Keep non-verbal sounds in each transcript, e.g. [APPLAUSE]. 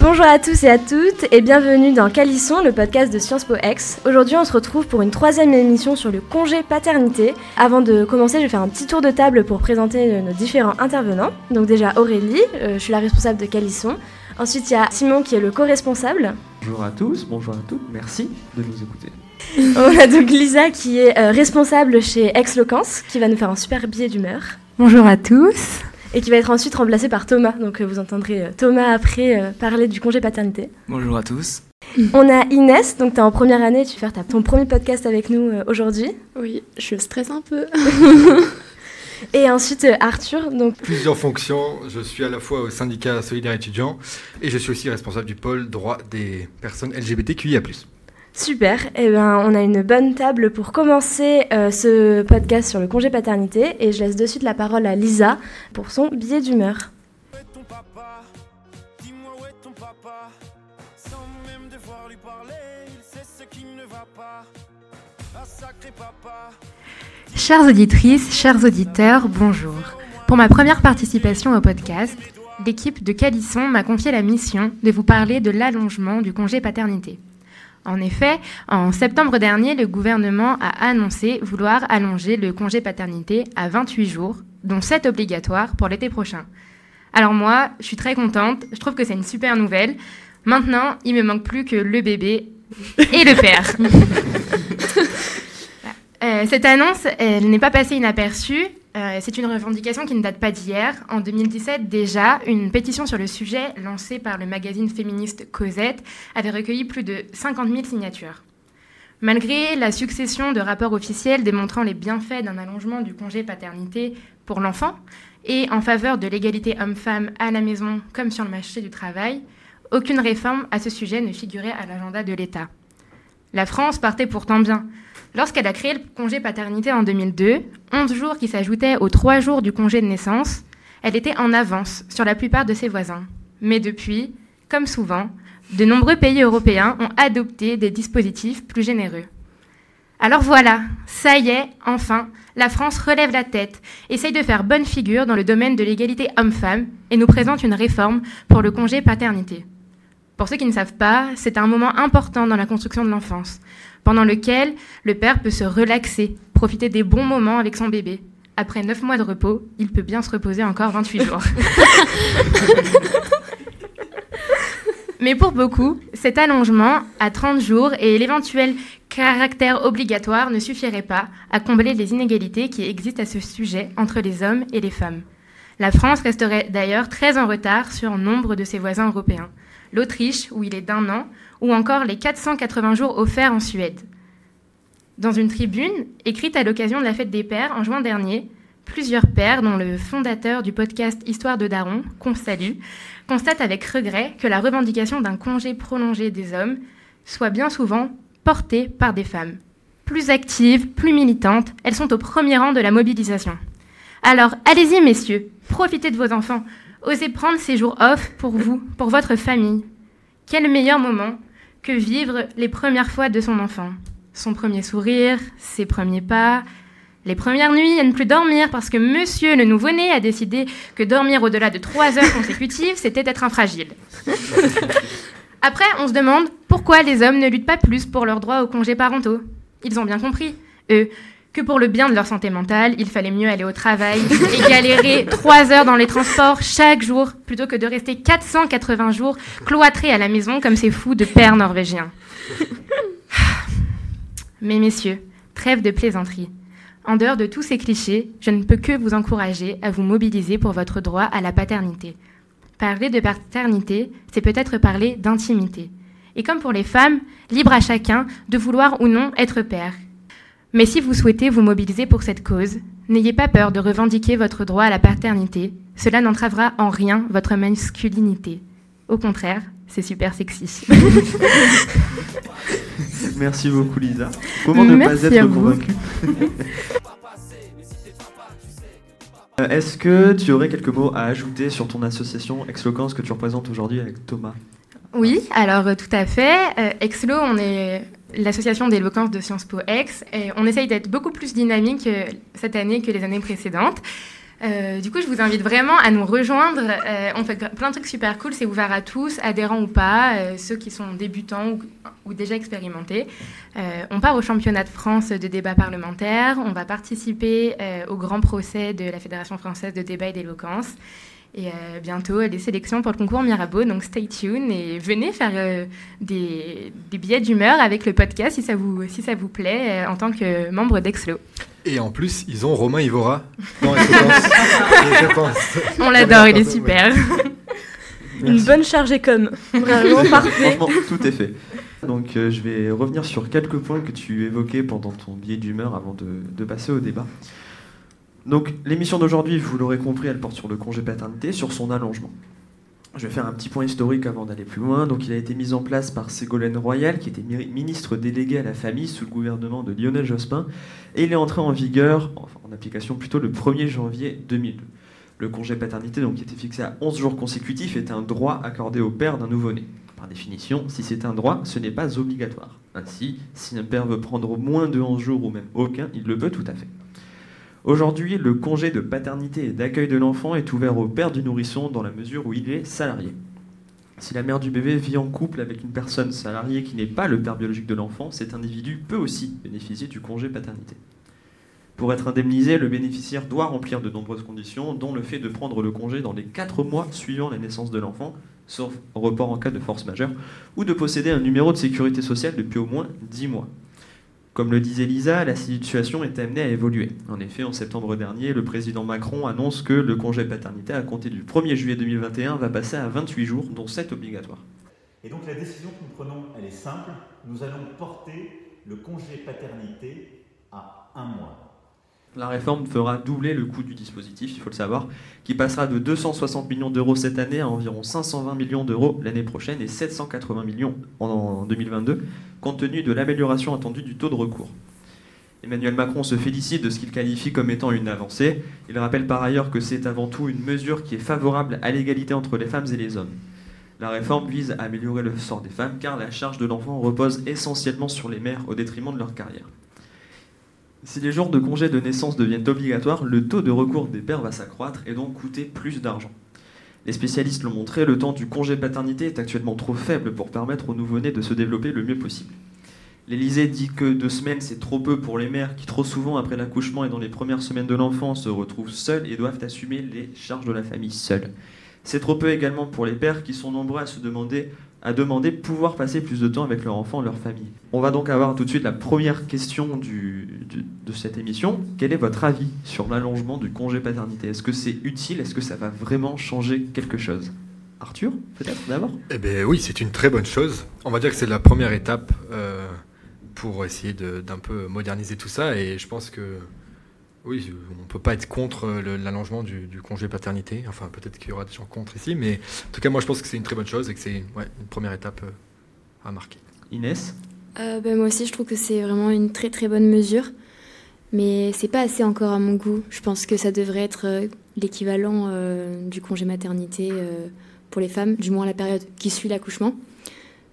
Bonjour à tous et à toutes et bienvenue dans Calisson, le podcast de Sciences Po X. Aujourd'hui, on se retrouve pour une troisième émission sur le congé paternité. Avant de commencer, je vais faire un petit tour de table pour présenter nos différents intervenants. Donc déjà Aurélie, euh, je suis la responsable de Calisson. Ensuite, il y a Simon qui est le co-responsable. Bonjour à tous, bonjour à toutes, merci de nous écouter. [LAUGHS] On a donc Lisa qui est euh, responsable chez Ex-Locance, qui va nous faire un super billet d'humeur. Bonjour à tous. Et qui va être ensuite remplacé par Thomas. Donc euh, vous entendrez euh, Thomas après euh, parler du congé paternité. Bonjour à tous. On a Inès, donc tu es en première année, tu vas faire ta- ton premier podcast avec nous euh, aujourd'hui. Oui, je stresse un peu. [LAUGHS] Et ensuite euh, Arthur, donc Plusieurs fonctions. Je suis à la fois au syndicat Solidaire étudiant et je suis aussi responsable du pôle droit des personnes LGBTQIA+. Super. Et ben on a une bonne table pour commencer euh, ce podcast sur le congé paternité. Et je laisse de suite la parole à Lisa pour son billet d'humeur. Chères auditrices, chers auditeurs, bonjour. Pour ma première participation au podcast, l'équipe de Calisson m'a confié la mission de vous parler de l'allongement du congé paternité. En effet, en septembre dernier, le gouvernement a annoncé vouloir allonger le congé paternité à 28 jours, dont 7 obligatoires pour l'été prochain. Alors moi, je suis très contente, je trouve que c'est une super nouvelle. Maintenant, il me manque plus que le bébé et le père. [LAUGHS] Euh, cette annonce, elle n'est pas passée inaperçue. Euh, c'est une revendication qui ne date pas d'hier. En 2017, déjà, une pétition sur le sujet, lancée par le magazine féministe Cosette, avait recueilli plus de 50 000 signatures. Malgré la succession de rapports officiels démontrant les bienfaits d'un allongement du congé paternité pour l'enfant et en faveur de l'égalité homme-femme à la maison comme sur le marché du travail, aucune réforme à ce sujet ne figurait à l'agenda de l'État. La France partait pourtant bien. Lorsqu'elle a créé le congé paternité en 2002, 11 jours qui s'ajoutaient aux 3 jours du congé de naissance, elle était en avance sur la plupart de ses voisins. Mais depuis, comme souvent, de nombreux pays européens ont adopté des dispositifs plus généreux. Alors voilà, ça y est, enfin, la France relève la tête, essaye de faire bonne figure dans le domaine de l'égalité homme-femme et nous présente une réforme pour le congé paternité. Pour ceux qui ne savent pas, c'est un moment important dans la construction de l'enfance, pendant lequel le père peut se relaxer, profiter des bons moments avec son bébé. Après 9 mois de repos, il peut bien se reposer encore 28 jours. [LAUGHS] Mais pour beaucoup, cet allongement à 30 jours et l'éventuel caractère obligatoire ne suffirait pas à combler les inégalités qui existent à ce sujet entre les hommes et les femmes. La France resterait d'ailleurs très en retard sur nombre de ses voisins européens. L'Autriche, où il est d'un an, ou encore les 480 jours offerts en Suède. Dans une tribune, écrite à l'occasion de la fête des pères en juin dernier, plusieurs pères, dont le fondateur du podcast Histoire de Daron, qu'on salue, constatent avec regret que la revendication d'un congé prolongé des hommes soit bien souvent portée par des femmes. Plus actives, plus militantes, elles sont au premier rang de la mobilisation. Alors, allez-y, messieurs, profitez de vos enfants, osez prendre ces jours off pour vous, pour votre famille. Quel meilleur moment que vivre les premières fois de son enfant Son premier sourire, ses premiers pas, les premières nuits à ne plus dormir parce que monsieur le nouveau-né a décidé que dormir au-delà de trois heures consécutives, c'était être infragile. Après, on se demande pourquoi les hommes ne luttent pas plus pour leurs droits aux congés parentaux. Ils ont bien compris, eux, que pour le bien de leur santé mentale, il fallait mieux aller au travail et galérer trois heures dans les transports chaque jour plutôt que de rester 480 jours cloîtrés à la maison comme ces fous de pères norvégiens. [SIGHS] Mais messieurs, trêve de plaisanterie. En dehors de tous ces clichés, je ne peux que vous encourager à vous mobiliser pour votre droit à la paternité. Parler de paternité, c'est peut-être parler d'intimité. Et comme pour les femmes, libre à chacun de vouloir ou non être père. Mais si vous souhaitez vous mobiliser pour cette cause, n'ayez pas peur de revendiquer votre droit à la paternité. Cela n'entravera en rien votre masculinité. Au contraire, c'est super sexy. [LAUGHS] Merci beaucoup Lisa. Comment ne Merci pas être vous. convaincu [LAUGHS] Euh, Est-ce que tu aurais quelques mots à ajouter sur ton association Exlocance que tu représentes aujourd'hui avec Thomas? Oui, alors euh, tout à fait. Euh, Exlo, on est l'association d'éloquence de Sciences Po et on essaye d'être beaucoup plus dynamique euh, cette année que les années précédentes. Euh, du coup, je vous invite vraiment à nous rejoindre. Euh, on fait plein de trucs super cool. C'est ouvert à tous, adhérents ou pas, ceux qui sont débutants ou, ou déjà expérimentés. On part au championnat de France de débat parlementaire. On va participer au grand procès de la Fédération française de débat et d'éloquence. Et euh, bientôt, des sélections pour le concours Mirabeau. Donc, stay tuned et venez faire euh, des, des billets d'humeur avec le podcast si ça vous, si ça vous plaît euh, en tant que membre d'Exlo. Et en plus, ils ont Romain Ivora dans la séquence. [LAUGHS] je pense. On l'adore, il est super. [LAUGHS] Une bonne chargée com. Vraiment [LAUGHS] parfait. Franchement, tout est fait. Donc, euh, je vais revenir sur quelques points que tu évoquais pendant ton billet d'humeur avant de, de passer au débat. Donc, l'émission d'aujourd'hui, vous l'aurez compris, elle porte sur le congé paternité, sur son allongement. Je vais faire un petit point historique avant d'aller plus loin. Donc, il a été mis en place par Ségolène Royal, qui était mi- ministre délégué à la famille sous le gouvernement de Lionel Jospin, et il est entré en vigueur, en application plutôt le 1er janvier 2002. Le congé paternité, donc, qui était fixé à 11 jours consécutifs, est un droit accordé au père d'un nouveau-né. Par définition, si c'est un droit, ce n'est pas obligatoire. Ainsi, si un père veut prendre moins de 11 jours ou même aucun, il le peut tout à fait. Aujourd'hui, le congé de paternité et d'accueil de l'enfant est ouvert au père du nourrisson dans la mesure où il est salarié. Si la mère du bébé vit en couple avec une personne salariée qui n'est pas le père biologique de l'enfant, cet individu peut aussi bénéficier du congé paternité. Pour être indemnisé, le bénéficiaire doit remplir de nombreuses conditions, dont le fait de prendre le congé dans les 4 mois suivant la naissance de l'enfant, sauf report en cas de force majeure, ou de posséder un numéro de sécurité sociale depuis au moins 10 mois. Comme le disait Lisa, la situation est amenée à évoluer. En effet, en septembre dernier, le président Macron annonce que le congé paternité à compter du 1er juillet 2021 va passer à 28 jours, dont 7 obligatoires. Et donc la décision que nous prenons, elle est simple. Nous allons porter le congé paternité à un mois. La réforme fera doubler le coût du dispositif, il faut le savoir, qui passera de 260 millions d'euros cette année à environ 520 millions d'euros l'année prochaine et 780 millions en 2022, compte tenu de l'amélioration attendue du taux de recours. Emmanuel Macron se félicite de ce qu'il qualifie comme étant une avancée. Il rappelle par ailleurs que c'est avant tout une mesure qui est favorable à l'égalité entre les femmes et les hommes. La réforme vise à améliorer le sort des femmes car la charge de l'enfant repose essentiellement sur les mères au détriment de leur carrière. Si les jours de congé de naissance deviennent obligatoires, le taux de recours des pères va s'accroître et donc coûter plus d'argent. Les spécialistes l'ont montré, le temps du congé paternité est actuellement trop faible pour permettre au nouveau-né de se développer le mieux possible. L'Élysée dit que deux semaines c'est trop peu pour les mères qui trop souvent après l'accouchement et dans les premières semaines de l'enfant se retrouvent seules et doivent assumer les charges de la famille seules. C'est trop peu également pour les pères qui sont nombreux à se demander à pouvoir passer plus de temps avec leur enfant, leur famille. On va donc avoir tout de suite la première question de cette émission. Quel est votre avis sur l'allongement du congé paternité? Est-ce que c'est utile? Est-ce que ça va vraiment changer quelque chose? Arthur, peut-être d'abord? Eh bien oui, c'est une très bonne chose. On va dire que c'est la première étape euh, pour essayer d'un peu moderniser tout ça. Et je pense que oui, on ne peut pas être contre euh, l'allongement du, du congé paternité. Enfin, peut-être qu'il y aura des gens contre ici, mais en tout cas, moi, je pense que c'est une très bonne chose et que c'est ouais, une première étape euh, à marquer. Inès? Euh, ben, moi aussi, je trouve que c'est vraiment une très très bonne mesure. Mais c'est pas assez encore à mon goût. Je pense que ça devrait être l'équivalent euh, du congé maternité euh, pour les femmes, du moins la période qui suit l'accouchement.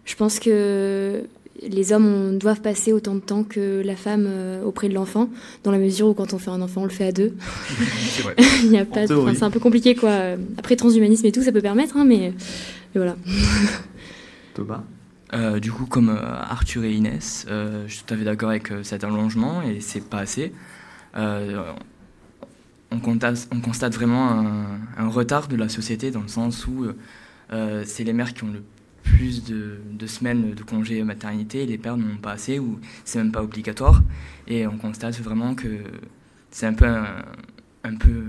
Je pense que les hommes on, doivent passer autant de temps que la femme euh, auprès de l'enfant, dans la mesure où quand on fait un enfant, on le fait à deux. [LAUGHS] C'est vrai. [LAUGHS] Il y a pas, c'est un peu compliqué quoi. Après transhumanisme et tout, ça peut permettre, hein, mais, mais voilà. [LAUGHS] Thomas Euh, du coup, comme euh, Arthur et Inès, euh, je suis tout à fait d'accord avec euh, cet allongement et c'est pas assez. Euh, on, constate, on constate vraiment un, un retard de la société dans le sens où euh, c'est les mères qui ont le plus de, semaines de congé maternité les pères n'en ont pas assez ou c'est même pas obligatoire. Et on constate vraiment que c'est un peu, un, peu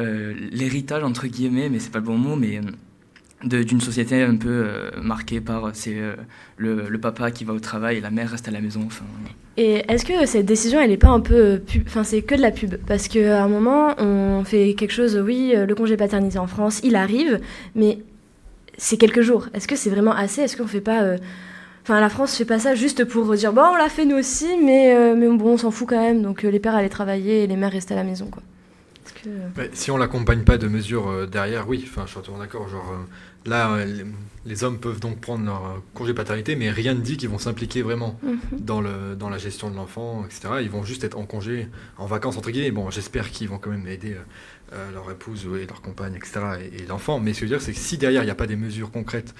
euh, l'héritage entre guillemets, mais c'est pas le bon mot, mais euh, d'une société un peu euh, marquée par c'est le, papa qui va au travail et la mère reste à la maison. Et est-ce que cette décision, elle n'est pas un peu Enfin, c'est que de la pub? Parce qu'à un moment, on fait quelque chose, oui, le congé paternité en France, il arrive, mais c'est quelques jours. Est-ce que c'est vraiment assez? Est-ce qu'on fait pas. euh, Enfin, la France fait pas ça juste pour dire, bon, on l'a fait nous aussi, mais, euh, mais bon, on s'en fout quand même. Donc euh, les pères allaient travailler et les mères restaient à la maison, quoi. Que... Ouais, si on l'accompagne pas de mesures derrière, oui, je suis totalement d'accord. Genre, là, euh, les, hommes peuvent donc prendre leur euh, congé paternité, mais rien ne dit qu'ils vont s'impliquer vraiment Mhm. dans, le, dans la gestion de l'enfant, etc. Ils vont juste être en congé, en vacances, entre guillemets. Bon, j'espère qu'ils vont quand même aider euh, leur épouse et leur compagne, etc. et, et l'enfant. Mais ce que je veux dire, c'est que si derrière, il n'y a pas des mesures concrètes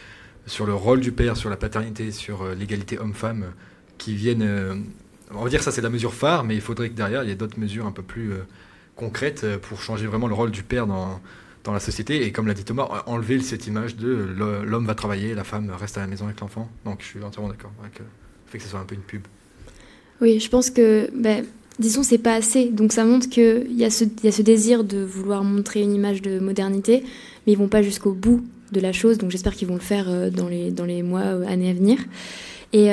sur le rôle du père, sur la paternité, sur euh, l'égalité homme-femme, euh, qui viennent. on va dire que ça, c'est la mesure phare, mais il faudrait que derrière, il y ait d'autres mesures un peu plus concrètes pour changer vraiment le rôle du père dans, dans la société. Et comme l'a dit Thomas, en- enlever cette image de euh, l'homme va travailler, la femme reste à la maison avec l'enfant. Donc je suis entièrement d'accord avec euh, le fait que ce soit un peu une pub. Oui, je pense que, ben, disons, c'est pas assez. Donc ça montre qu'il y, a ce- y a ce désir de vouloir montrer une image de modernité, mais ils vont pas jusqu'au bout de la chose. Donc j'espère qu'ils vont le faire euh, dans les, dans les mois, années à venir. Et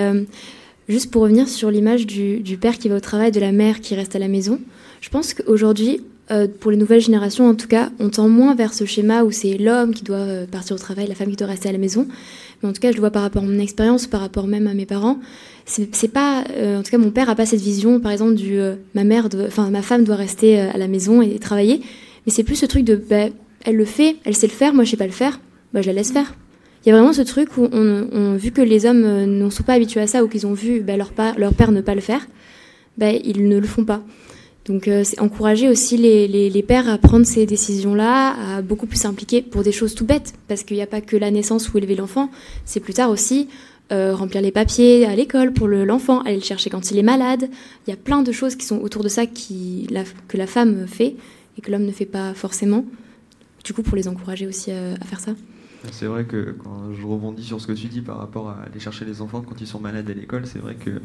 juste pour revenir sur l'image du père qui va au travail, de la mère qui reste à la maison, je pense qu'aujourd'hui, euh, pour les nouvelles générations en tout cas, on tend moins vers ce schéma où c'est l'homme qui doit euh, partir au travail, la femme qui doit rester à la maison. Mais en tout cas, je le vois par rapport à mon expérience, par rapport même à mes parents. C'est pas euh, en tout cas mon père a pas cette vision par exemple du ma mère enfin ma femme doit rester à la maison et, travailler. Mais c'est plus ce truc de bah, elle le fait elle sait le faire moi je sais pas le faire bah je la laisse faire. Il y a vraiment ce truc où on, vu que les hommes ne sont pas habitués à ça ou qu'ils ont vu bah, leur, leur père ne pas le faire bah, ils ne le font pas donc euh, c'est encourager aussi les, pères à prendre ces décisions-là, à beaucoup plus s'impliquer pour des choses tout bêtes, parce qu'il n'y a pas que la naissance ou élever l'enfant, c'est plus tard aussi euh, remplir les papiers à l'école pour le- l'enfant, aller le chercher quand il est malade. Il y a plein de choses qui sont autour de ça que la femme fait et que l'homme ne fait pas forcément. Du coup, pour les encourager aussi euh, à faire ça. C'est vrai que quand je rebondis sur ce que tu dis par rapport à aller chercher les enfants quand ils sont malades à l'école, c'est vrai que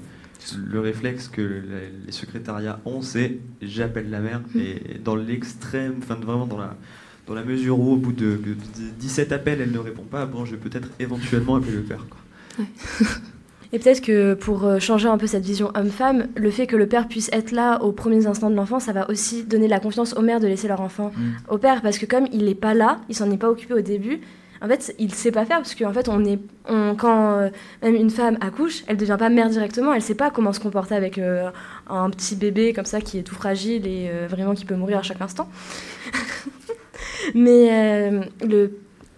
le réflexe que les secrétariats ont, c'est j'appelle la mère. Et dans l'extrême, enfin vraiment dans la, dans la mesure où au bout de, de 17 appels, elle ne répond pas, bon, je vais peut-être éventuellement appeler le père. quoi. [LAUGHS] Et peut-être que pour euh, changer un peu cette vision homme-femme, le fait que le père puisse être là aux premiers instants de l'enfant, ça va aussi donner la confiance aux mères de laisser leur enfant Mm. au père, parce que comme il n'est pas là, il s'en est pas occupé au début. En fait, il sait pas faire parce qu'en fait, on est, quand euh, même une femme accouche, elle devient pas mère directement. Elle sait pas comment se comporter avec euh, un petit bébé comme ça qui est tout fragile et euh, vraiment qui peut mourir à chaque instant. [LAUGHS] Mais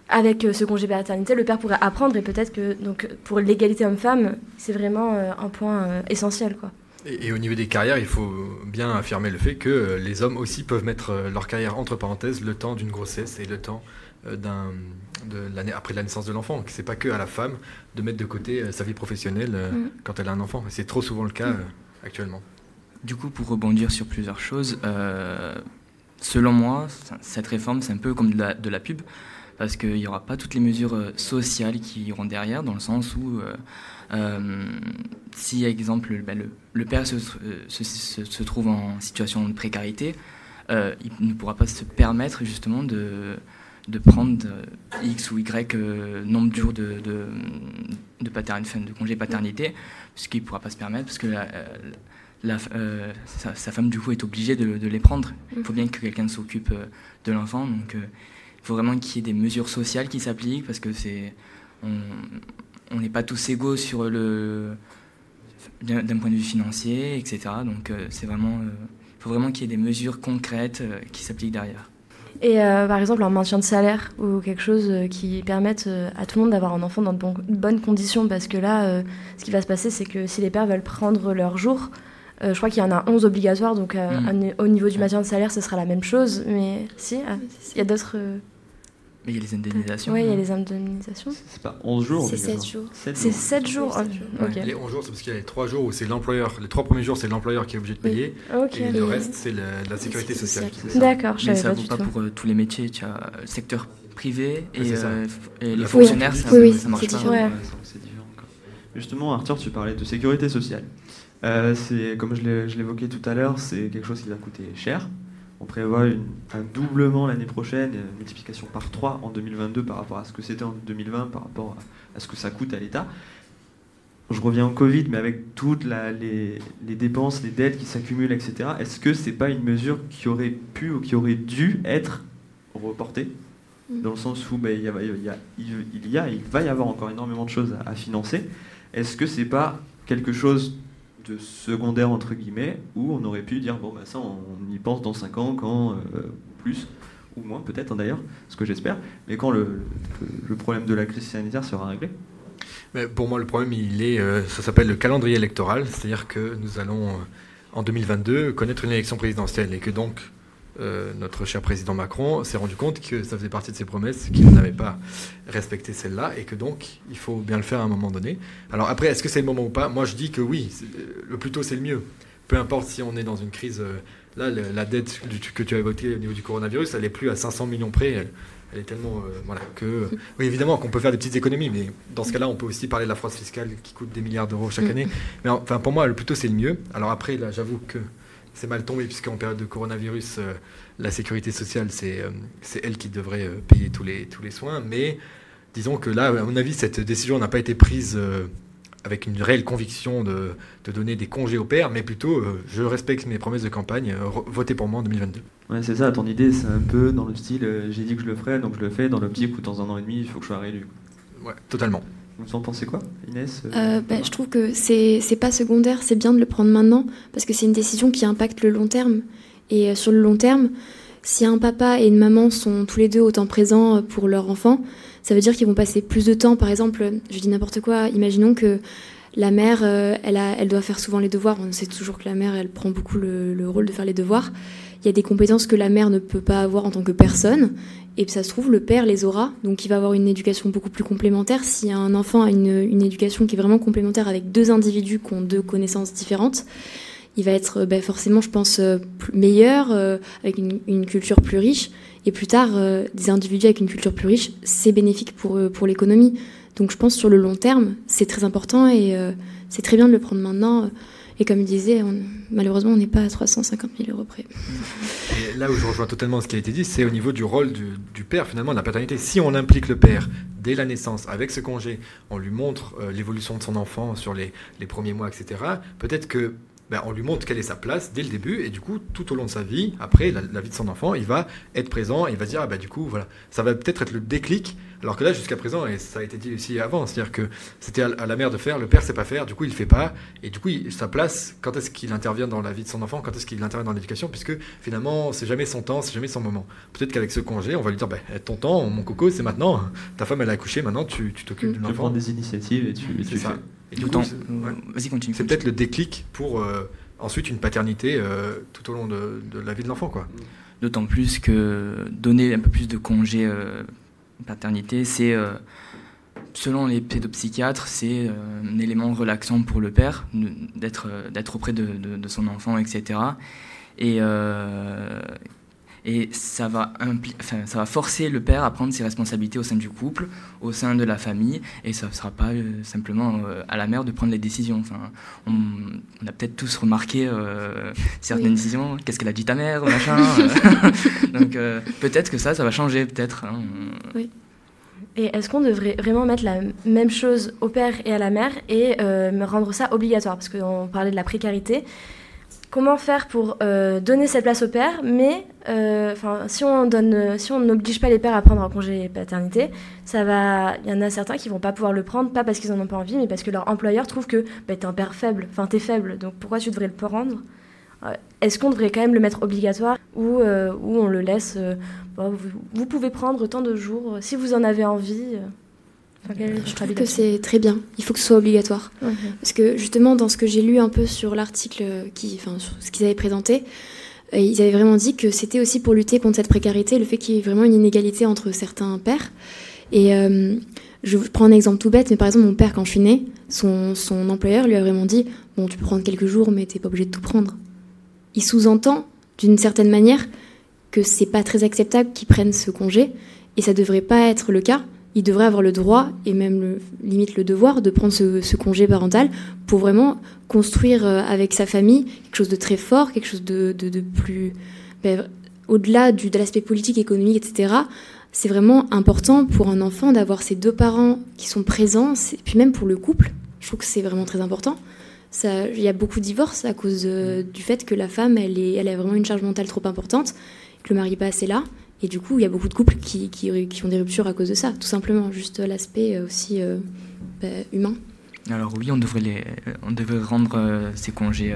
avec ce congé paternité, le père pourrait apprendre et peut-être que donc pour l'égalité homme-femme, c'est vraiment un point essentiel quoi. Et, au niveau des carrières, il faut bien affirmer le fait que les hommes aussi peuvent mettre leur carrière entre parenthèses le temps d'une grossesse et le temps d'un de l'année après la naissance de l'enfant. C'est pas que à la femme de mettre de côté euh, sa vie professionnelle euh, Mm. quand elle a un enfant. C'est trop souvent le cas euh, actuellement. Du coup, pour rebondir sur plusieurs choses, euh, selon moi, cette réforme, c'est un peu comme de la, de la pub, parce qu'il n'y aura pas toutes les mesures sociales qui iront derrière, dans le sens où, euh, euh, si, exemple, ben, le, le père se, tr- se, se- se trouve en situation de précarité, euh, il ne pourra pas se permettre justement de, de prendre X ou Y euh, nombre de jours de, de, de, patern- enfin, de congé paternité, puisqu'il ne pourra pas se permettre, parce que la, euh, euh, sa, femme du coup est obligée de, de les prendre. Il faut bien que quelqu'un s'occupe de l'enfant, donc il faut vraiment qu'il y ait des mesures sociales qui s'appliquent, parce que c'est on n'est pas tous égaux sur le d'un point de vue financier, etc. Donc c'est vraiment il faut vraiment qu'il y ait des mesures concrètes qui s'appliquent derrière. Et euh, par exemple, un maintien de salaire ou quelque chose euh, qui permette euh, à tout le monde d'avoir un enfant dans de bon- bonnes conditions. Parce que là, euh, ce qui va se passer, c'est que si les pères veulent prendre leur jour, euh, je crois qu'il y en a 11 obligatoires. Donc euh, Mm. un- au niveau du maintien de salaire, ce sera la même chose. Mais si, ah, il y a d'autres. Mais il y a les indemnisations. Oui, il y a hein. les indemnisations. C'est pas 11 jours C'est obligatoire. 7 jours. C'est jours. 7 jours. Oui, ah, sept jours. ok. Les 11 jours, c'est parce qu'il y a les 3 jours où c'est l'employeur. Les 3 premiers jours, c'est l'employeur qui est obligé de Oui. payer. Et le reste, c'est la sécurité sociale. D'accord, je Mais ça pas vaut pas pour euh, tous les métiers. Tu as le secteur privé et, euh, et les fonctionnaires, fonction ça. Oui, oui, ça marche c'est pas. Ouais. C'est différent. Justement, Arthur, tu parlais de sécurité sociale. Euh, c'est comme je l'évoquais tout à l'heure, c'est quelque chose qui va coûter cher. On prévoit une- un doublement l'année prochaine, une multiplication par 3 en 2022 par rapport à ce que c'était en 2020, par rapport à, à ce que ça coûte à l'État. Je reviens au Covid, mais avec toutes la- les, les dépenses, les dettes qui s'accumulent, etc., est-ce que c'est pas une mesure qui aurait pu ou qui aurait dû être reportée? Dans le sens où ben, il, y a, il, y a, il y a- il va y avoir encore énormément de choses à, à financer. Est-ce que c'est pas quelque chose secondaire entre guillemets, où on aurait pu dire bon bah ça on y pense dans 5 ans quand plus ou moins peut-être hein, d'ailleurs, ce que j'espère, mais quand le, le, problème de la crise sanitaire sera réglé. Pour moi le problème il est, ça s'appelle le calendrier électoral, c'est-à-dire que nous allons en 2022 connaître une élection présidentielle et que donc euh, notre cher président Macron s'est rendu compte que ça faisait partie de ses promesses, qu'il n'avait pas respecté celle-là, et que donc il faut bien le faire à un moment donné. Alors après, est-ce que c'est le moment ou pas? Moi, je dis que oui, le plus tôt c'est le mieux. Peu importe si on est dans une crise. Euh, là, la dette que tu as évoquée au niveau du coronavirus, elle est plus à 500 millions près. Elle, est tellement euh, voilà que oui évidemment qu'on peut faire des petites économies, mais dans ce cas-là, on peut aussi parler de la fraude fiscale qui coûte des milliards d'euros chaque mm. année. Mais enfin, pour moi, le plus tôt c'est le mieux. Alors après, là, j'avoue que c'est mal tombé, puisqu'en période de coronavirus, euh, la sécurité sociale, c'est euh, elle qui devrait euh, payer tous les, tous les soins. Mais disons que là, à mon avis, cette décision n'a pas été prise avec une réelle conviction de, de, donner des congés au père, mais plutôt, je respecte mes promesses de campagne, votez pour moi en 2022. Ouais, c'est ça, ton idée, c'est un peu dans le style, j'ai dit que je le ferais, donc je le fais, dans l'optique où dans un an et demi, il faut que je sois réélu. Ouais, totalement. Vous en pensez quoi, Inès euh, euh, bah, Je trouve que c'est pas secondaire, c'est bien de le prendre maintenant, parce que c'est une décision qui impacte le long terme. Et euh, sur le long terme, si un papa et une maman sont tous les deux autant présents pour leur enfant, ça veut dire qu'ils vont passer plus de temps. Par exemple, je dis n'importe quoi, imaginons que la mère, elle, a, elle doit faire souvent les devoirs. On sait toujours que la mère, elle prend beaucoup le, le rôle de faire les devoirs. Il y a des compétences que la mère ne peut pas avoir en tant que personne. Et ça se trouve, le père les aura, donc il va avoir une éducation beaucoup plus complémentaire. Si un enfant a une, éducation qui est vraiment complémentaire avec deux individus qui ont deux connaissances différentes, il va être ben, forcément, je pense, euh, meilleur, euh, avec une, culture plus riche. Et plus tard, euh, des individus avec une culture plus riche, c'est bénéfique pour, pour l'économie. Donc je pense sur le long terme, c'est très important et c'est très bien de le prendre maintenant. Et comme il disait, malheureusement, on n'est pas à 350 000 euros près. Et là où je rejoins totalement ce qui a été dit, c'est au niveau du rôle du, père, finalement, de la paternité. Si on implique le père dès la naissance, avec ce congé, on lui montre euh, l'évolution de son enfant sur les, les premiers mois, etc., peut-être que ben, on lui montre quelle est sa place dès le début, et du coup, tout au long de sa vie, après la, vie de son enfant, il va être présent, et il va dire, ah ben, du coup, voilà, ça va peut-être être le déclic, alors que là, jusqu'à présent, et ça a été dit aussi avant, c'est-à-dire que c'était à, la mère de faire, le père sait pas faire, du coup, il fait pas, et du coup, sa place, quand est-ce qu'il intervient dans la vie de son enfant, quand est-ce qu'il intervient dans l'éducation, puisque finalement, c'est jamais son temps, c'est jamais son moment. Peut-être qu'avec ce congé, on va lui dire, ben, ton temps, mon coco, c'est maintenant, ta femme, elle a accouché, maintenant, tu t'occupes de l'enfant. Tu prends des initiatives et tu, tu fais. Vas-y, continue. C'est peut-être le déclic pour euh, ensuite une paternité euh, tout au long de, la vie de l'enfant. quoi. D'autant plus que donner un peu plus de congés euh, paternité, c'est, selon les pédopsychiatres, c'est un élément relaxant pour le père, d'être, d'être auprès de, de, son enfant, etc. Et et ça va, ça va forcer le père à prendre ses responsabilités au sein du couple, au sein de la famille, et ça ne sera pas euh, simplement euh, à la mère de prendre les décisions. Enfin, on, a peut-être tous remarqué euh, certaines décisions, qu'est-ce qu'elle a dit ta mère, machin. [LAUGHS] Donc peut-être que ça, ça va changer, peut-être. Hein. Oui. Et est-ce qu'on devrait vraiment mettre la même chose au père et à la mère et rendre ça obligatoire? Parce qu'on parlait de la précarité comment faire pour euh, donner cette place au père, mais euh, si on n'oblige pas les pères à prendre un congé paternité, ça va, il y en a certains qui vont pas pouvoir le prendre, pas parce qu'ils en ont pas envie, mais parce que leur employeur trouve que bah, es un père faible, enfin es faible, donc pourquoi tu devrais le prendre? Euh, Est-ce qu'on devrait quand même le mettre obligatoire ou, ou on le laisse vous, pouvez prendre tant de jours si vous en avez envie. Je trouve que c'est très bien. Il faut que ce soit obligatoire. Parce que justement, dans ce que j'ai lu un peu sur l'article, qui, enfin, sur ce qu'ils avaient présenté, euh, ils avaient vraiment dit que c'était aussi pour lutter contre cette précarité, le fait qu'il y ait vraiment une inégalité entre certains pères. Et euh, je prends un exemple tout bête, mais par exemple, mon père, quand je suis née, son, son employeur lui a vraiment dit Bon, tu peux prendre quelques jours, mais t'es pas obligé de tout prendre. Il sous-entend, d'une certaine manière, que c'est pas très acceptable qu'ils prennent ce congé, et ça devrait pas être le cas il devrait avoir le droit et même le, limite le devoir de prendre ce, congé parental pour vraiment construire euh, avec sa famille quelque chose de très fort, quelque chose de, plus ben, au-delà de l'aspect politique, économique, etc. C'est vraiment important pour un enfant d'avoir ses deux parents qui sont présents, et puis même pour le couple. Je trouve que c'est vraiment très important. Il y a beaucoup de divorces à cause du fait que la femme, elle, est, elle a vraiment une charge mentale trop importante, que le mari n'est pas assez là. Et du coup, il y a beaucoup de couples qui, qui, qui, ont des ruptures à cause de ça, tout simplement, juste l'aspect euh, aussi euh, bah, humain. Alors oui, on devrait, les, on devrait rendre ces congés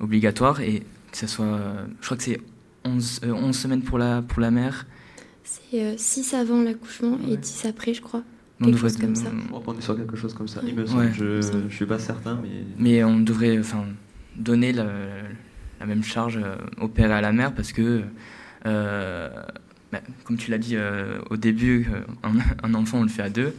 obligatoires et que ce soit, je crois que c'est 11, 11 semaines pour la, pour la mère. C'est 6 avant l'accouchement et 10 après, je crois. On quelque devrait, chose comme ça. On est sur quelque chose comme ça. Il me Ouais. semble, je, je suis pas certain, mais Mais on devrait enfin, donner la, la même charge euh, au père et à la mère parce que, euh, bah, comme tu l'as dit euh, au début, euh, [LAUGHS] un, enfant on le fait à deux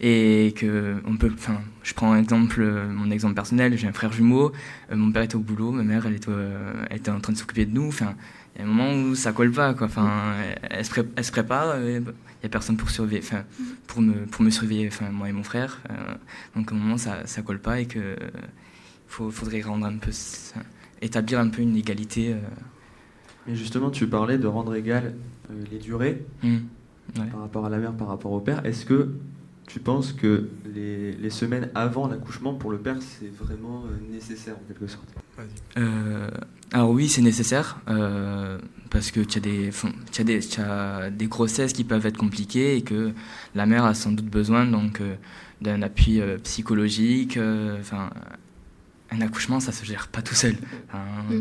et que on peut. Enfin, je prends un exemple, euh, mon exemple personnel. J'ai un frère jumeau. euh, mon père était au boulot, ma mère elle était, euh, en train de s'occuper de nous. Enfin, il y a un moment où ça colle pas quoi. Enfin, elle, se pré- elle prépare. bah, il y a personne pour surveiller, enfin, pour me, surveiller, enfin, moi et mon frère. euh, donc, à un moment, ça, ça colle pas et que faut, faudrait rendre un peu, établir un peu une égalité. Mais justement, tu parlais de rendre égal euh, les durées ouais. par rapport à la mère, par rapport au père. Est-ce que tu penses que les, les semaines avant l'accouchement pour le père, c'est vraiment euh, nécessaire en quelque sorte? Euh, alors oui, c'est nécessaire euh, parce que tu as, des, fon- tu as, des, tu as des grossesses qui peuvent être compliquées et que la mère a sans doute besoin donc euh, d'un appui euh, psychologique. euh, Enfin, un accouchement, ça se gère pas tout seul. Enfin, Mm.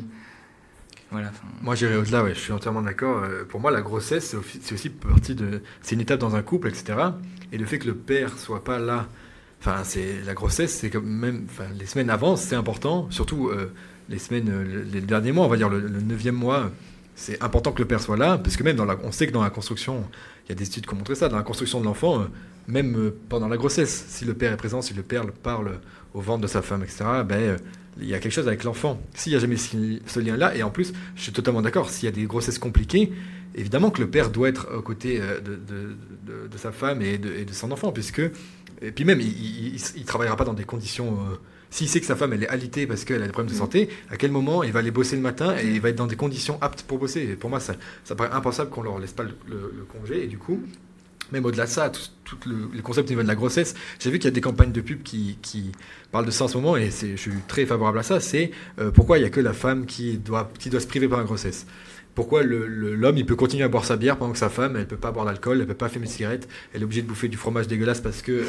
Moi, j'irais au-delà, ouais, je suis entièrement d'accord. Euh, Pour moi, la grossesse, c'est aussi- partie de. C'est une étape dans un couple, etc. Et le fait que le père soit pas là, enfin, c'est la grossesse, c'est quand même. Les semaines avant, c'est important, surtout euh, les semaines, euh, le- les derniers mois, on va dire le neuvième mois. C'est important que le père soit là, parce que même dans la, on sait que dans la construction, il y a des études qui ont montré ça, dans la construction de l'enfant, euh, même euh, pendant la grossesse, si le père est présent, si le père parle au ventre de sa femme, etc., ben, euh, il y a quelque chose avec l'enfant. S'il n'y a jamais ce lien-là, et en plus, je suis totalement d'accord, s'il y a des grossesses compliquées, évidemment que le père doit être aux côtés de, sa femme et de, son enfant, puisque. Et puis même, il ne travaillera pas dans des conditions. S'il sait que sa femme elle est alitée parce qu'elle a des problèmes de santé, à quel moment il va aller bosser le matin et il va être dans des conditions aptes pour bosser? Et Pour moi, ça, ça paraît impensable qu'on leur laisse pas le, le- le congé. Et du coup, même au-delà de ça, tout, tout le, le concept au niveau de la grossesse, j'ai vu qu'il y a des campagnes de pub qui, qui parlent de ça en ce moment et je suis très favorable à ça. C'est euh, pourquoi il n'y a que la femme qui doit, qui doit se priver par la grossesse? Pourquoi l'homme il peut continuer à boire sa bière pendant que sa femme elle peut pas boire d'alcool, elle peut pas fumer de cigarette, elle est obligée de bouffer du fromage dégueulasse parce que euh,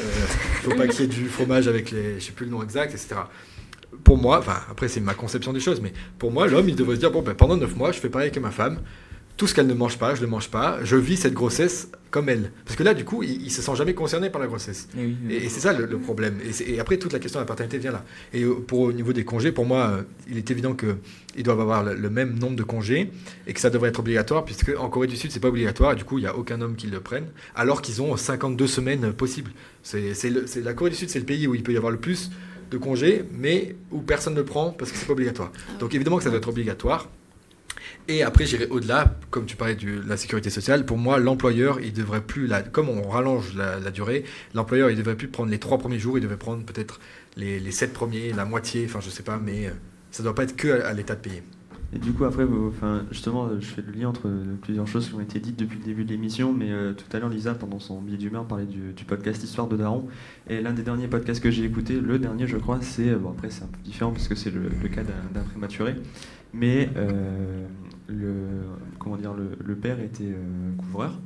faut pas qu'il y ait du fromage avec les, je sais plus le nom exact, etc. Pour moi, enfin après c'est ma conception des choses, mais pour moi l'homme il devrait se dire bon ben pendant 9 mois je fais pareil que ma femme, tout ce qu'elle ne mange pas, je ne le mange pas, je vis cette grossesse comme elle. Parce que là du coup il, il se sent jamais concerné par la grossesse. et oui, oui. Et, et c'est ça le, le problème. Et, après, toute la question de la paternité vient là. Et euh, pour au niveau des congés, pour moi, euh, il est évident qu'ils doivent avoir le, le même nombre de congés et que ça devrait être obligatoire, puisque en Corée du Sud, c'est pas obligatoire. Et du coup, il n'y a aucun homme qui le prenne, alors qu'ils ont 52 semaines possibles. C'est, la Corée du Sud, c'est le pays où il peut y avoir le plus de congés, mais où personne ne le prend parce que c'est pas obligatoire. Donc évidemment que ça doit être obligatoire. Et après, j'irai au-delà, comme tu parlais de la sécurité sociale. Pour moi, l'employeur, il devrait plus, comme on rallonge la, durée, l'employeur, il devrait plus prendre les trois premiers jours, il devrait prendre peut-être les, sept premiers, la moitié, enfin, je sais pas, mais euh, ça doit pas être que à, l'État de payer. Et du coup, après, justement, euh, je fais le lien entre euh, plusieurs choses qui ont été dites depuis le début de l'émission, mais tout à l'heure, Lisa, pendant son billet d'humeur, parlait du, podcast Histoire de Daron. Et l'un des derniers podcasts que j'ai écouté, le dernier, je crois, c'est. Bon, après, c'est un peu différent parce que c'est le, cas d'un prématuré, mais le, comment dire, le, le père était euh, couvreur,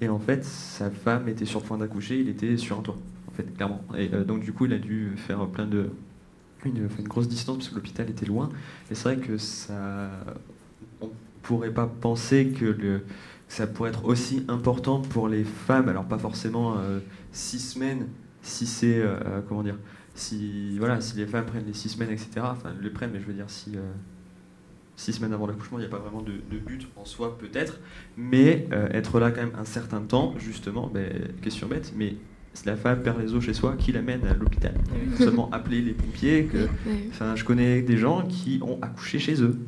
et en fait, sa femme était sur le point d'accoucher, il était sur un toit, en fait, clairement. Et euh, donc, du coup, il a dû faire plein de. Une, grosse distance parce que l'hôpital était loin. Et c'est vrai que ça. On pourrait pas penser que ça pourrait être aussi important pour les femmes. Alors, pas forcément euh, six semaines, si c'est. comment dire si, voilà, si les femmes prennent les six semaines, etc. Enfin, les prennent, mais je veux dire, si. Six semaines avant l'accouchement, il n'y a pas vraiment de, de but en soi, peut-être. Mais euh, être là quand même un certain temps, justement, ben, question bête, mais si la femme perd les os chez soi, qui l'amène à l'hôpital Oui. Seulement appeler les pompiers. Que, je connais des gens qui ont accouché chez eux,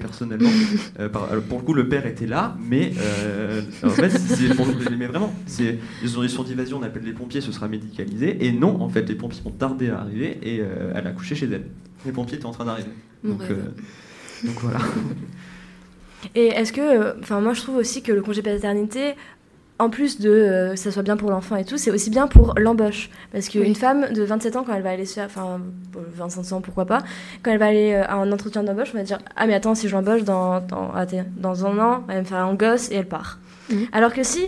personnellement. [LAUGHS] Euh, par- alors, pour le coup, le père était là, mais euh, en fait, c'est pour mais vraiment, c'est ils ont ils sont dit vas-y, on appelle les pompiers, ce sera médicalisé. Et non, en fait, les pompiers ont tardé à arriver et euh, elle a accouché chez elle. Les pompiers étaient en train d'arriver. Mon Donc, rêve. euh, donc voilà. [LAUGHS] Et est-ce que, euh, enfin, moi je trouve aussi que le congé paternité, en plus de euh, que ça soit bien pour l'enfant et tout, c'est aussi bien pour l'embauche. Parce qu'une Oui. femme de 27 ans, quand elle va aller se faire, enfin, bon, 25 ans, pourquoi pas, quand elle va aller euh, à un entretien d'embauche, on va dire Ah, mais attends, si je l'embauche dans, dans, dans un an, elle va me faire un gosse et elle part. Mhm. Alors que si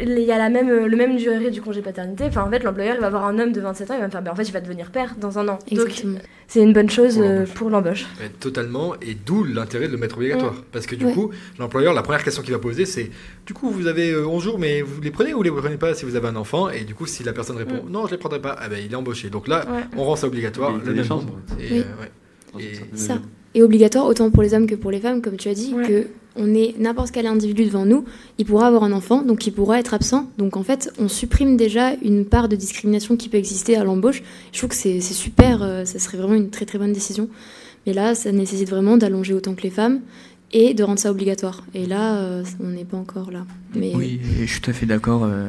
il y a la même, le même durée du congé paternité. Enfin, en fait, l'employeur, il va avoir un homme de 27 ans, il va me faire, ben, en fait, il va devenir père dans un an. Exactement. Donc, c'est une bonne chose Pour euh, l'embauche. pour l'embauche. Mais Totalement, et d'où l'intérêt de le mettre obligatoire. Mm. Parce que du Ouais. coup, l'employeur, la première question qu'il va poser, c'est du coup, vous avez euh, 11 jours, mais vous les prenez ou les prenez pas si vous avez un enfant? Et du coup, si la personne répond non, je les prendrai pas, ah ben, il est embauché. Donc là, Ouais. on rend ça obligatoire. Le même nombre. Et, Oui. euh, ouais. Ça. Et obligatoire autant pour les hommes que pour les femmes, comme tu as dit, Ouais. que on est n'importe quel individu devant nous, il pourra avoir un enfant, donc il pourra être absent. Donc en fait, on supprime déjà une part de discrimination qui peut exister à l'embauche. Je trouve que c'est super, euh, ça serait vraiment une très très bonne décision. Mais là, ça nécessite vraiment d'allonger autant que les femmes et de rendre ça obligatoire. Et là, euh, on n'est pas encore là. Mais Oui, et je suis tout à fait d'accord euh,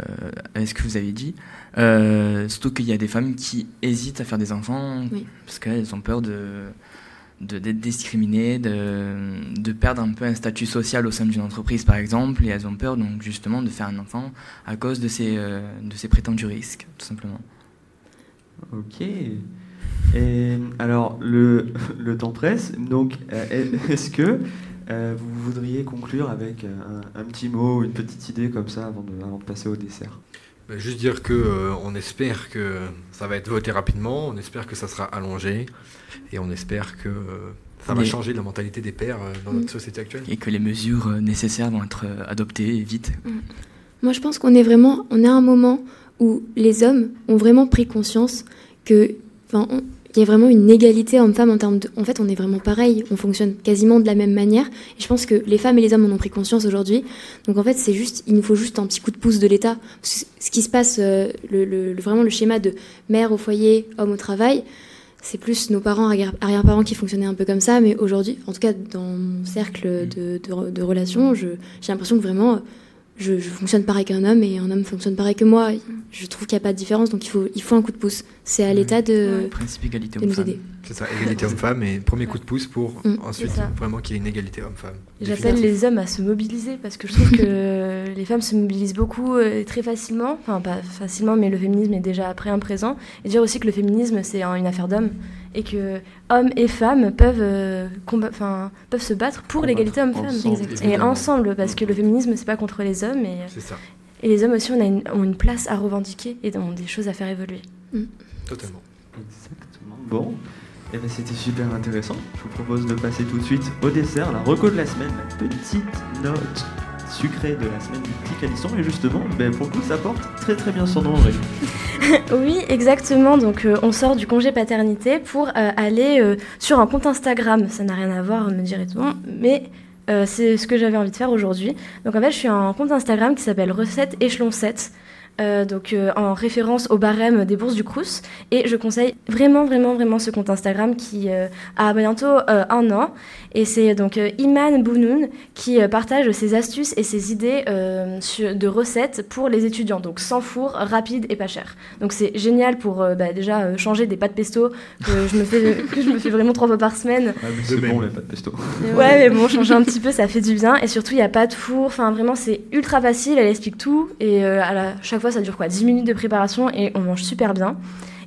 avec ce que vous avez dit. Euh, surtout qu'il y a des femmes qui hésitent à faire des enfants Oui. parce qu'elles ont peur de- d'être discriminées, de, de perdre un peu un statut social au sein d'une entreprise par exemple, et elles ont peur donc justement de faire un enfant à cause de ces, euh, de ces prétendus risques, tout simplement. Ok. Et alors, le, [LAUGHS] le temps presse. Donc, euh, [LAUGHS] est-ce que euh, vous voudriez conclure avec un, un petit mot, une petite idée comme ça avant de, avant de passer au dessert? Juste dire que euh, on espère que ça va être voté rapidement, on espère que ça sera allongé, et on espère que euh, ça va Mais- changer la mentalité des pères euh, dans notre Mm. société actuelle. Et que les mesures euh, nécessaires vont être euh, adoptées vite. Moi, je pense qu'on est vraiment, on est à un moment où les hommes ont vraiment pris conscience que, enfin, on- il y a vraiment une égalité homme-femme en termes de, en fait, on est vraiment pareil, on fonctionne quasiment de la même manière. Et je pense que les femmes et les hommes en ont pris conscience aujourd'hui. Donc en fait, c'est juste, il nous faut juste un petit coup de pouce de l'État. Ce qui se passe, euh, vraiment le schéma de mère au foyer, homme au travail. C'est plus nos parents, arrière- arrière-parents qui fonctionnaient un peu comme ça, mais aujourd'hui, en tout cas dans mon cercle de, relations, j'ai l'impression que vraiment je, je fonctionne pareil qu'un homme et un homme fonctionne pareil que moi. Je trouve qu'il n'y a pas de différence, donc il faut, il faut un coup de pouce. C'est à l'État de, Principe égalité de nous homme-femme. aider. C'est ça, égalité homme-femme, et premier coup de pouce pour Mm. ensuite vraiment qu'il y ait une égalité homme-femme. J'appelle les hommes à se mobiliser parce que je trouve que [LAUGHS] les femmes se mobilisent beaucoup euh, et très facilement. Enfin, pas facilement, mais le féminisme est déjà après un présent. Et dire aussi que le féminisme, c'est un- une affaire d'hommes et que hommes et femmes peuvent, euh, peuvent se battre pour l'égalité homme-femme. Et ensemble, parce que le féminisme, c'est pas contre les hommes. Et, C'est ça, et les hommes aussi, on a une, ont une place à revendiquer et ont des choses à faire évoluer. totalement. Exactement. Bon. Eh ben, c'était super intéressant. Je vous propose de passer tout de suite au dessert, la reco de la semaine, la petite note sucrée de la semaine du petit calisson. Et justement, ben, pour le coup, ça porte très très bien son nom. [LAUGHS] Oui, exactement. Donc, euh, on sort du congé paternité pour euh, aller euh, sur un compte Instagram. Ça n'a rien à voir, me direz-on, mais c'est ce que j'avais envie de faire aujourd'hui. Donc, en fait, je suis un compte Instagram qui s'appelle Recette Échelon 7. Euh, donc euh, en référence au barème des bourses du Crous et je conseille vraiment vraiment vraiment ce compte Instagram qui euh, a bientôt euh, un an et c'est donc euh, Iman Bounoun qui euh, partage ses astuces et ses idées euh, sur- de recettes pour les étudiants donc sans four rapide et pas cher donc c'est génial pour euh, bah, déjà euh, changer des pâtes pesto que je me fais [LAUGHS] que je me fais vraiment trois fois par semaine. Ah, mais c'est bon, les pâtes pesto. Ouais mais bon changer un petit peu ça fait du bien et surtout il n'y a pas de four. Enfin vraiment c'est ultra facile. Elle explique tout et euh, à la- chaque fois ça dure quoi 10 minutes de préparation et on mange super bien.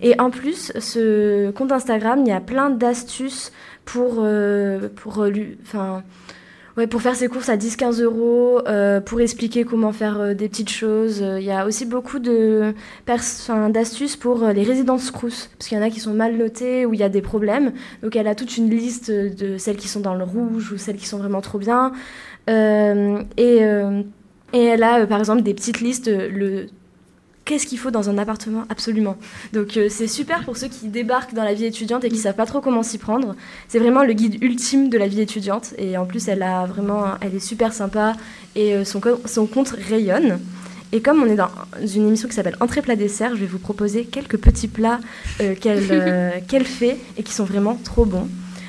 Et en plus ce compte Instagram il y a plein d'astuces pour euh, pour euh, Ouais, pour faire ses courses à 10-15 euros, euh, pour expliquer comment faire des petites choses. Il y a aussi beaucoup d'astuces pour les résidences Crous, parce qu'il y en a qui sont mal notées ou il y a des problèmes. Donc elle a toute une liste de celles qui sont dans le rouge ou celles qui sont vraiment trop bien. Et, et elle a par exemple des petites listes, le qu'est-ce qu'il faut dans un appartement absolument. Donc euh, c'est super pour ceux qui débarquent dans la vie étudiante et qui savent pas trop comment s'y prendre. C'est vraiment le guide ultime de la vie étudiante et en plus elle a vraiment elle est super sympa et euh, son, son compte rayonne. Et comme on est dans une émission qui s'appelle Entrée plat dessert, je vais vous proposer quelques petits plats euh, qu'elle [LAUGHS] euh, qu'elle fait et qui sont vraiment trop bons.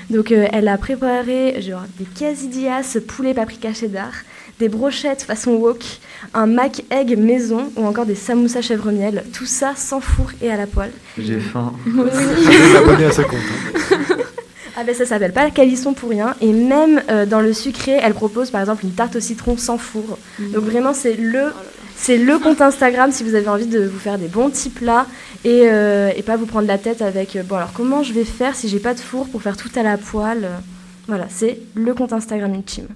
Donc euh, elle a préparé genre des quesadillas poulet paprika cheddar, des brochettes façon wok, un mac egg maison ou encore des samoussas chèvre miel. Tout ça sans four et à la poêle. J'ai faim. Je vais m'abonner à ce compte. hein. Ah ben ça s'appelle pas calisson pour rien et même euh, dans le sucré elle propose par exemple une tarte au citron sans four donc vraiment c'est le c'est le compte Instagram si vous avez envie de vous faire des bons petits plats et, euh, et pas vous prendre la tête avec euh, bon alors comment je vais faire si j'ai pas de four pour faire tout à la poêle euh, voilà c'est le compte Instagram ultime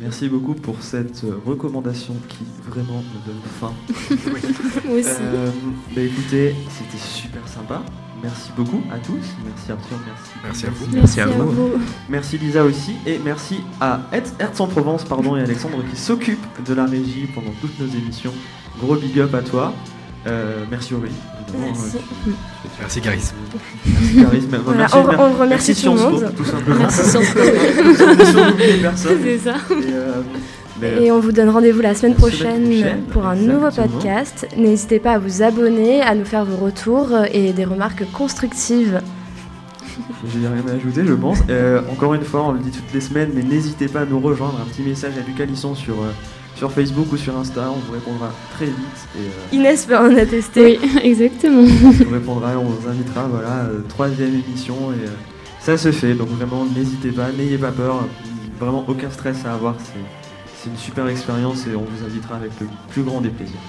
Merci beaucoup pour cette recommandation qui vraiment me donne faim. [LAUGHS] Moi aussi. Euh, bah écoutez, c'était super sympa. Merci beaucoup à tous. Merci Arthur, merci. Merci à vous. Merci à vous. Merci Lisa aussi. Et merci à Hertz en Provence pardon, et Alexandre qui s'occupe de la régie pendant toutes nos émissions. Gros big up à toi. Euh, merci Aurélie. Merci. Euh, Merci Garis. Merci Caris. Mais- Voilà, merci- on, on remercie merci tout le Sciences Po, monde. tout simplement. Merci Sciences Po. [LAUGHS] C'est ça. Et, euh, Et on vous donne rendez-vous la semaine La semaine prochaine pour un nouveau podcast. N'hésitez pas à vous abonner, à nous faire vos retours et des remarques constructives. J'ai rien à ajouter, je pense. Euh, encore une fois, on le dit toutes les semaines, mais n'hésitez pas à nous rejoindre. Un petit message à Lucas Lisson sur, euh, sur Facebook ou sur Insta. On vous répondra très vite. Et euh, Inès peut en attester. Oui, [LAUGHS] exactement. on vous répondra, on vous invitera. Voilà, euh, troisième émission. Et euh, ça se fait. Donc vraiment, n'hésitez pas, n'ayez pas peur. Vraiment, aucun stress à avoir. C'est, c'est une super expérience et on vous invitera avec le plus grand des plaisirs.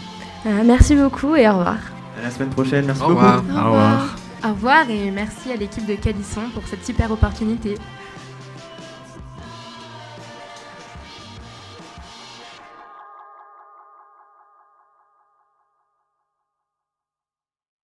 Voilà, merci beaucoup et au revoir. À la semaine prochaine. Merci Au beaucoup. revoir. Au revoir. Au revoir et merci à l'équipe de Calisson pour cette super opportunité.